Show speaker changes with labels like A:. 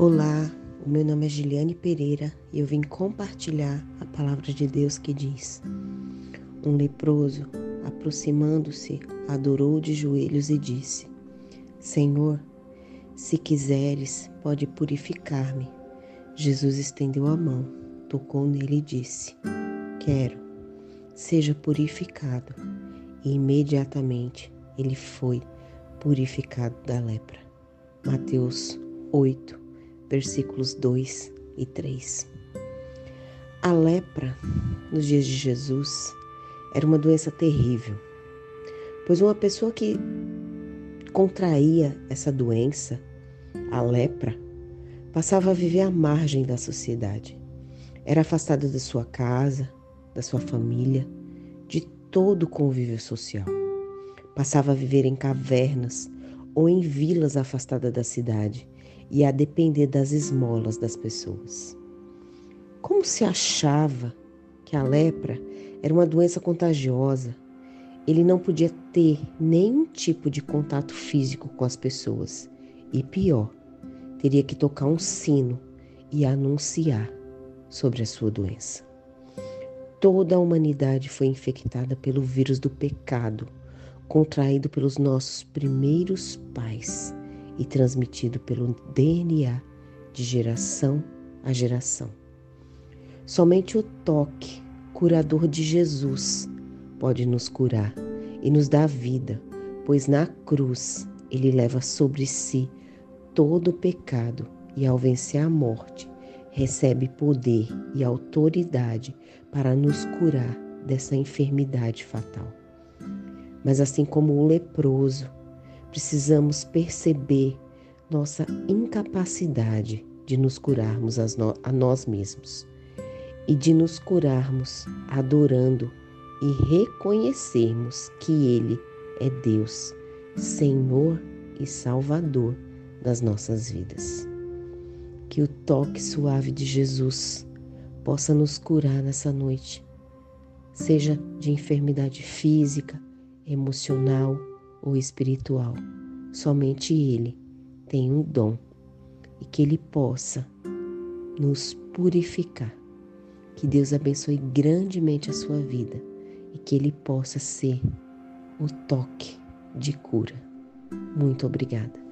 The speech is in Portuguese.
A: Olá, o meu nome é Giliane Pereira e eu vim compartilhar a palavra de Deus que diz: Um leproso, aproximando-se, adorou de joelhos e disse: Senhor, se quiseres, pode purificar-me. Jesus estendeu a mão, tocou nele e disse: Quero, seja purificado. E imediatamente ele foi purificado da lepra. Mateus 8, versículos 2 e 3. A lepra, nos dias de Jesus, era uma doença terrível, pois uma pessoa que contraía essa doença, a lepra, passava a viver à margem da sociedade. Era afastada da sua casa, da sua família, de todo o convívio social. Passava a viver em cavernas ou em vilas afastadas da cidade e a depender das esmolas das pessoas. Como se achava que a lepra era uma doença contagiosa, ele não podia ter nenhum tipo de contato físico com as pessoas e, pior, teria que tocar um sino e anunciar sobre a sua doença. Toda a humanidade foi infectada pelo vírus do pecado, contraído pelos nossos primeiros pais e transmitido pelo DNA de geração a geração. Somente o toque curador de Jesus pode nos curar e nos dar vida, pois na cruz ele leva sobre si todo o pecado e, ao vencer a morte, recebe poder e autoridade para nos curar dessa enfermidade fatal. Mas assim como o leproso precisamos perceber nossa incapacidade de nos curarmos a nós mesmos e de nos curarmos adorando e reconhecermos que Ele é Deus, Senhor e Salvador das nossas vidas. Que o toque suave de Jesus possa nos curar nessa noite, seja de enfermidade física, emocional, ou espiritual. Somente Ele tem um dom e que Ele possa nos purificar. Que Deus abençoe grandemente a sua vida e que Ele possa ser o toque de cura. Muito obrigada.